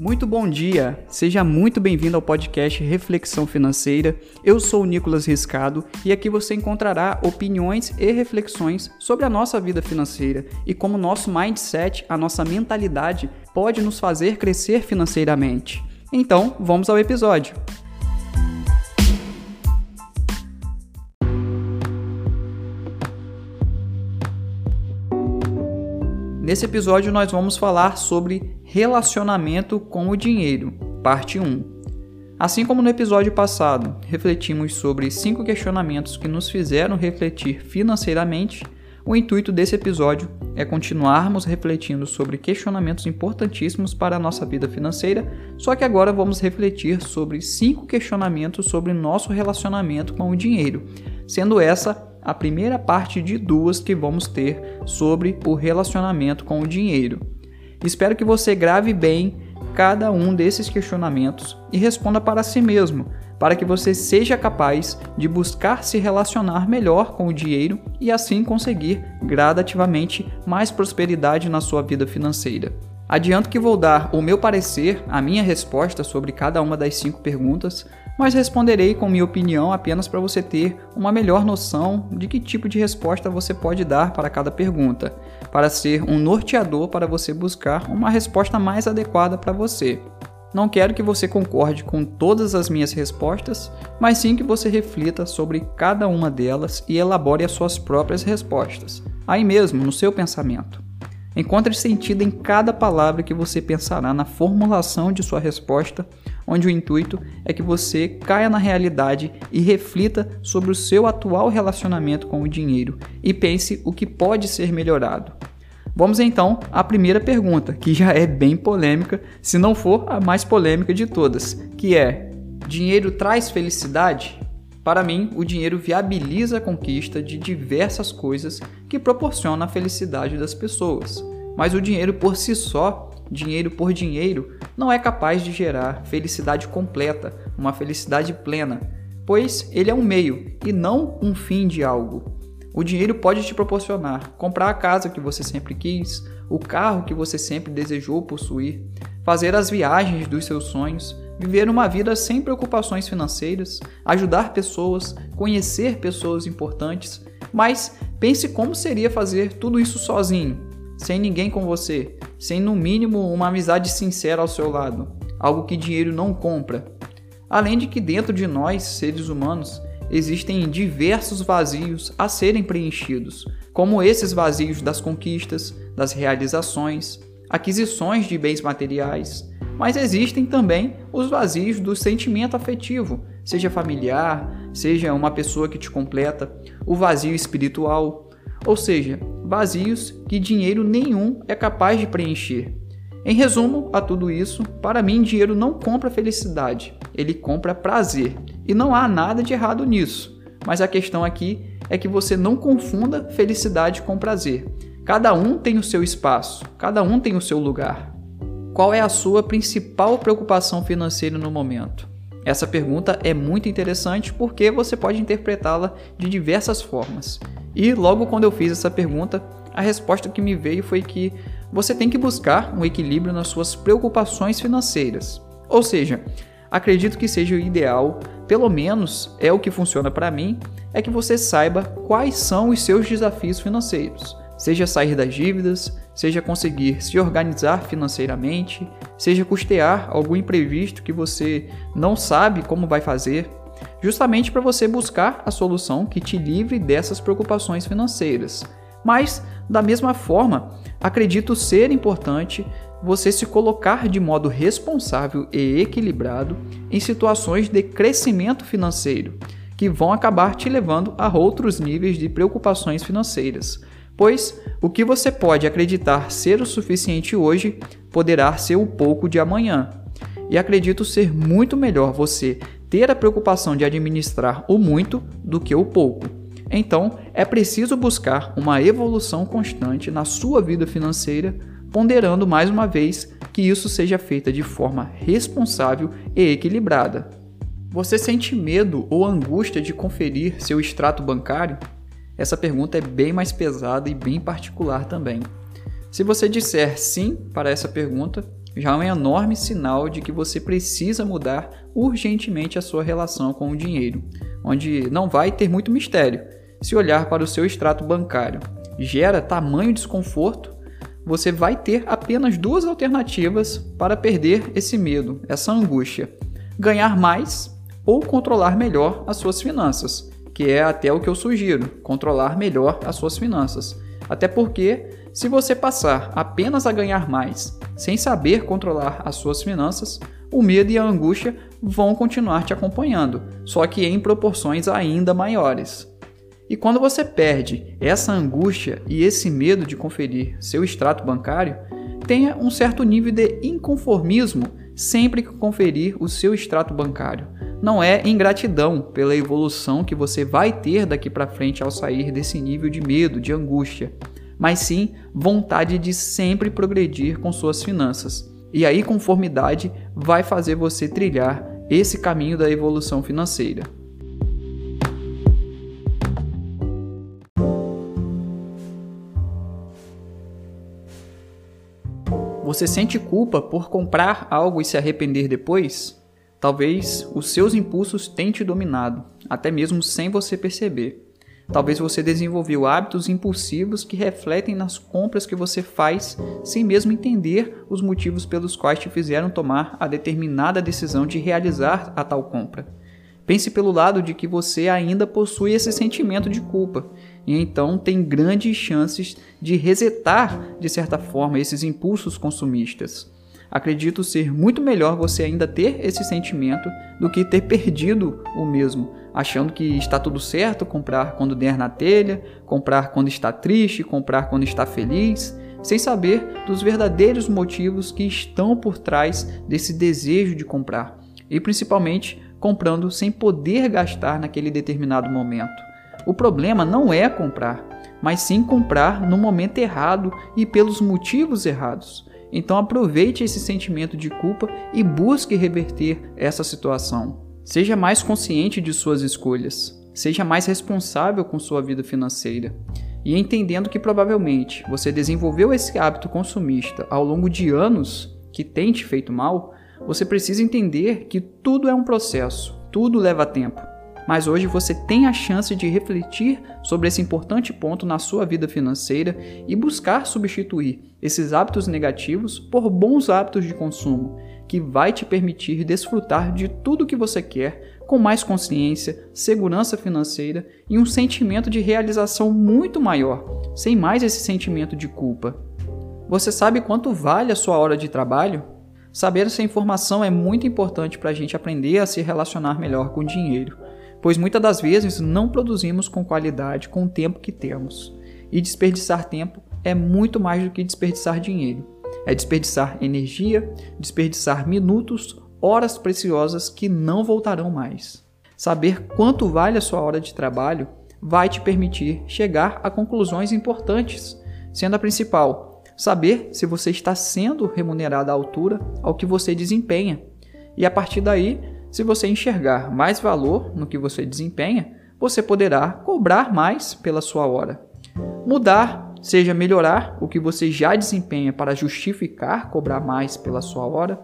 Muito bom dia, seja muito bem-vindo ao podcast Reflexão Financeira. Eu sou o Nicolas Riscado e aqui você encontrará opiniões e reflexões sobre a nossa vida financeira e como nosso mindset, a nossa mentalidade, pode nos fazer crescer financeiramente. Então, vamos ao episódio. Nesse episódio, nós vamos falar sobre relacionamento com o dinheiro, parte 1. Assim como no episódio passado, refletimos sobre cinco questionamentos que nos fizeram refletir financeiramente, o intuito desse episódio é continuarmos refletindo sobre questionamentos importantíssimos para a nossa vida financeira, só que agora vamos refletir sobre cinco questionamentos sobre nosso relacionamento com o dinheiro, sendo essa a primeira parte de duas que vamos ter sobre o relacionamento com o dinheiro. Espero que você grave bem cada um desses questionamentos e responda para si mesmo, para que você seja capaz de buscar se relacionar melhor com o dinheiro e assim conseguir gradativamente mais prosperidade na sua vida financeira. Adianto que vou dar o meu parecer, a minha resposta sobre cada uma das cinco perguntas, mas responderei com minha opinião apenas para você ter uma melhor noção de que tipo de resposta você pode dar para cada pergunta, para ser um norteador para você buscar uma resposta mais adequada para você. Não quero que você concorde com todas as minhas respostas, mas sim que você reflita sobre cada uma delas e elabore as suas próprias respostas, aí mesmo no seu pensamento. Encontre sentido em cada palavra que você pensará na formulação de sua resposta, onde o intuito é que você caia na realidade e reflita sobre o seu atual relacionamento com o dinheiro e pense o que pode ser melhorado. Vamos então à primeira pergunta, que já é bem polêmica, se não for a mais polêmica de todas, que é: dinheiro traz felicidade? Para mim, o dinheiro viabiliza a conquista de diversas coisas que proporcionam a felicidade das pessoas. Mas o dinheiro por si só, dinheiro por dinheiro, não é capaz de gerar felicidade completa, uma felicidade plena, pois ele é um meio e não um fim de algo. O dinheiro pode te proporcionar comprar a casa que você sempre quis, o carro que você sempre desejou possuir, fazer as viagens dos seus sonhos, viver uma vida sem preocupações financeiras, ajudar pessoas, conhecer pessoas importantes. Mas pense como seria fazer tudo isso sozinho, sem ninguém com você, sem no mínimo uma amizade sincera ao seu lado, algo que dinheiro não compra. Além de que dentro de nós, seres humanos, existem diversos vazios a serem preenchidos, como esses vazios das conquistas, das realizações, aquisições de bens materiais, mas existem também os vazios do sentimento afetivo, seja familiar, seja uma pessoa que te completa, o vazio espiritual, ou seja, vazios que dinheiro nenhum é capaz de preencher. Em resumo a tudo isso, para mim dinheiro não compra felicidade, ele compra prazer. E não há nada de errado nisso. Mas a questão aqui é que você não confunda felicidade com prazer. Cada um tem o seu espaço, cada um tem o seu lugar. Qual é a sua principal preocupação financeira no momento? Essa pergunta é muito interessante porque você pode interpretá-la de diversas formas. E logo quando eu fiz essa pergunta, a resposta que me veio foi que você tem que buscar um equilíbrio nas suas preocupações financeiras. Ou seja, acredito que seja o ideal, pelo menos é o que funciona para mim, é que você saiba quais são os seus desafios financeiros seja sair das dívidas, seja conseguir se organizar financeiramente, seja custear algum imprevisto que você não sabe como vai fazer, justamente para você buscar a solução que te livre dessas preocupações financeiras. Mas, da mesma forma, acredito ser importante você se colocar de modo responsável e equilibrado em situações de crescimento financeiro, que vão acabar te levando a outros níveis de preocupações financeiras pois o que você pode acreditar ser o suficiente hoje poderá ser o pouco de amanhã. E acredito ser muito melhor você ter a preocupação de administrar o muito do que o pouco. Então, é preciso buscar uma evolução constante na sua vida financeira, ponderando mais uma vez que isso seja feito de forma responsável e equilibrada. Você sente medo ou angústia de conferir seu extrato bancário? Essa pergunta é bem mais pesada e bem particular também. Se você disser sim para essa pergunta, já é um enorme sinal de que você precisa mudar urgentemente a sua relação com o dinheiro, onde não vai ter muito mistério. Se olhar para o seu extrato bancário gera tamanho desconforto, você vai ter apenas duas alternativas para perder esse medo, essa angústia: ganhar mais ou controlar melhor as suas finanças, que é até o que eu sugiro, controlar melhor as suas finanças. Até porque, se você passar apenas a ganhar mais, sem saber controlar as suas finanças, o medo e a angústia vão continuar te acompanhando, só que em proporções ainda maiores. E quando você perde essa angústia e esse medo de conferir seu extrato bancário, tenha um certo nível de inconformismo sempre que conferir o seu extrato bancário. Não é ingratidão pela evolução que você vai ter daqui para frente ao sair desse nível de medo, de angústia, mas sim vontade de sempre progredir com suas finanças. E aí, conformidade vai fazer você trilhar esse caminho da evolução financeira. Você sente culpa por comprar algo e se arrepender depois? Talvez os seus impulsos tenham te dominado, até mesmo sem você perceber. Talvez você desenvolveu hábitos impulsivos que refletem nas compras que você faz sem mesmo entender os motivos pelos quais te fizeram tomar a determinada decisão de realizar a tal compra. Pense pelo lado de que você ainda possui esse sentimento de culpa e então tem grandes chances de resetar, de certa forma, esses impulsos consumistas. Acredito ser muito melhor você ainda ter esse sentimento do que ter perdido o mesmo, achando que está tudo certo comprar quando der na telha, comprar quando está triste, comprar quando está feliz, sem saber dos verdadeiros motivos que estão por trás desse desejo de comprar e principalmente comprando sem poder gastar naquele determinado momento. O problema não é comprar, mas sim comprar no momento errado e pelos motivos errados. Então aproveite esse sentimento de culpa e busque reverter essa situação. Seja mais consciente de suas escolhas. Seja mais responsável com sua vida financeira. E entendendo que provavelmente você desenvolveu esse hábito consumista ao longo de anos que tem te feito mal, você precisa entender que tudo é um processo, tudo leva tempo. Mas hoje você tem a chance de refletir sobre esse importante ponto na sua vida financeira e buscar substituir esses hábitos negativos por bons hábitos de consumo, que vai te permitir desfrutar de tudo que você quer com mais consciência, segurança financeira e um sentimento de realização muito maior, sem mais esse sentimento de culpa. Você sabe quanto vale a sua hora de trabalho? Saber essa informação é muito importante para a gente aprender a se relacionar melhor com o dinheiro, pois muitas das vezes não produzimos com qualidade com o tempo que temos. E desperdiçar tempo é muito mais do que desperdiçar dinheiro. É desperdiçar energia, desperdiçar minutos, horas preciosas que não voltarão mais. Saber quanto vale a sua hora de trabalho vai te permitir chegar a conclusões importantes, sendo a principal saber se você está sendo remunerado à altura ao que você desempenha. E a partir daí, se você enxergar mais valor no que você desempenha, você poderá cobrar mais pela sua hora. Mudar, seja melhorar o que você já desempenha para justificar cobrar mais pela sua hora,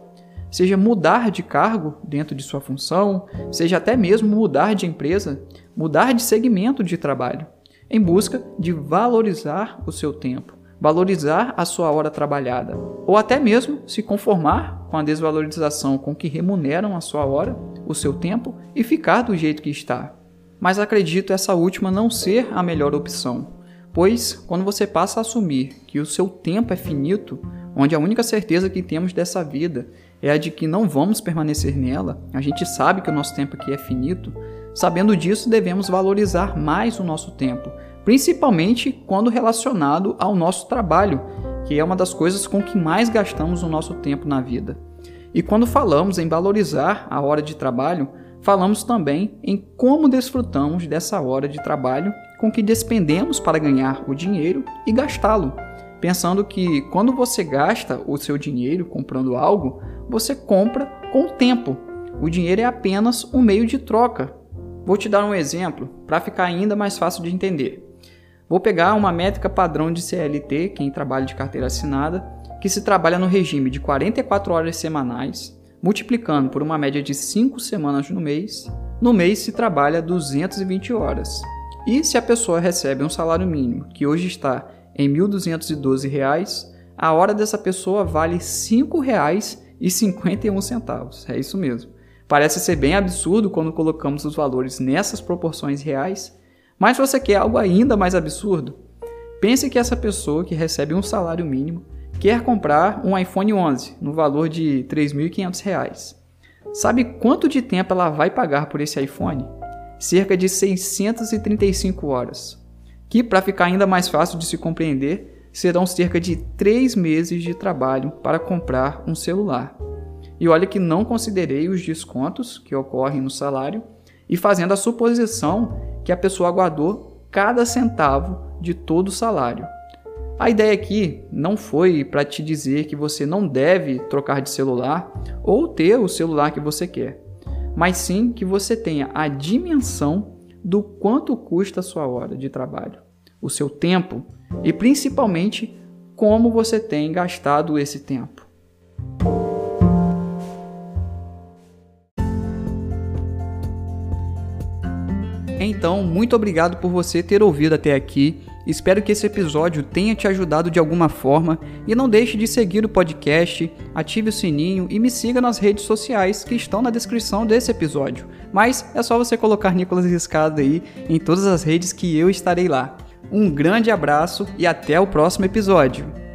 seja mudar de cargo dentro de sua função, seja até mesmo mudar de empresa, mudar de segmento de trabalho, em busca de valorizar o seu tempo valorizar a sua hora trabalhada, ou até mesmo se conformar com a desvalorização com que remuneram a sua hora, o seu tempo e ficar do jeito que está. Mas acredito essa última não ser a melhor opção, pois quando você passa a assumir que o seu tempo é finito, onde a única certeza que temos dessa vida é a de que não vamos permanecer nela, a gente sabe que o nosso tempo aqui é finito, sabendo disso devemos valorizar mais o nosso tempo, principalmente quando relacionado ao nosso trabalho, que é uma das coisas com que mais gastamos o nosso tempo na vida. E quando falamos em valorizar a hora de trabalho, falamos também em como desfrutamos dessa hora de trabalho com que despendemos para ganhar o dinheiro e gastá-lo. Pensando que quando você gasta o seu dinheiro comprando algo, você compra com o tempo. O dinheiro é apenas um meio de troca. Vou te dar um exemplo para ficar ainda mais fácil de entender. Vou pegar uma métrica padrão de CLT, quem trabalha de carteira assinada, que que se trabalha no regime de 44 horas semanais, multiplicando por uma média de 5 semanas no mês, no mês se trabalha 220 horas. E se a pessoa recebe um salário mínimo, que hoje está em R$ 1.212, a hora dessa pessoa vale R$ 5,51. É isso mesmo. Parece ser bem absurdo quando colocamos os valores nessas proporções reais, mas você quer algo ainda mais absurdo? Pense que essa pessoa que recebe um salário mínimo quer comprar um iPhone 11 no valor de R$ 3.500. Sabe quanto de tempo ela vai pagar por esse iPhone? Cerca de 635 horas, que para ficar ainda mais fácil de se compreender, serão cerca de 3 meses de trabalho para comprar um celular. E olha que não considerei os descontos que ocorrem no salário e fazendo a suposição que a pessoa guardou cada centavo de todo o salário. A ideia aqui não foi para te dizer que você não deve trocar de celular ou ter o celular que você quer, mas sim que você tenha a dimensão do quanto custa a sua hora de trabalho, o seu tempo e principalmente como você tem gastado esse tempo. Então, muito obrigado por você ter ouvido até aqui. Espero que esse episódio tenha te ajudado de alguma forma e não deixe de seguir o podcast, ative o sininho e me siga nas redes sociais que estão na descrição desse episódio. Mas é só você colocar Nicolas Riscado aí em todas as redes que eu estarei lá. Um grande abraço e até o próximo episódio.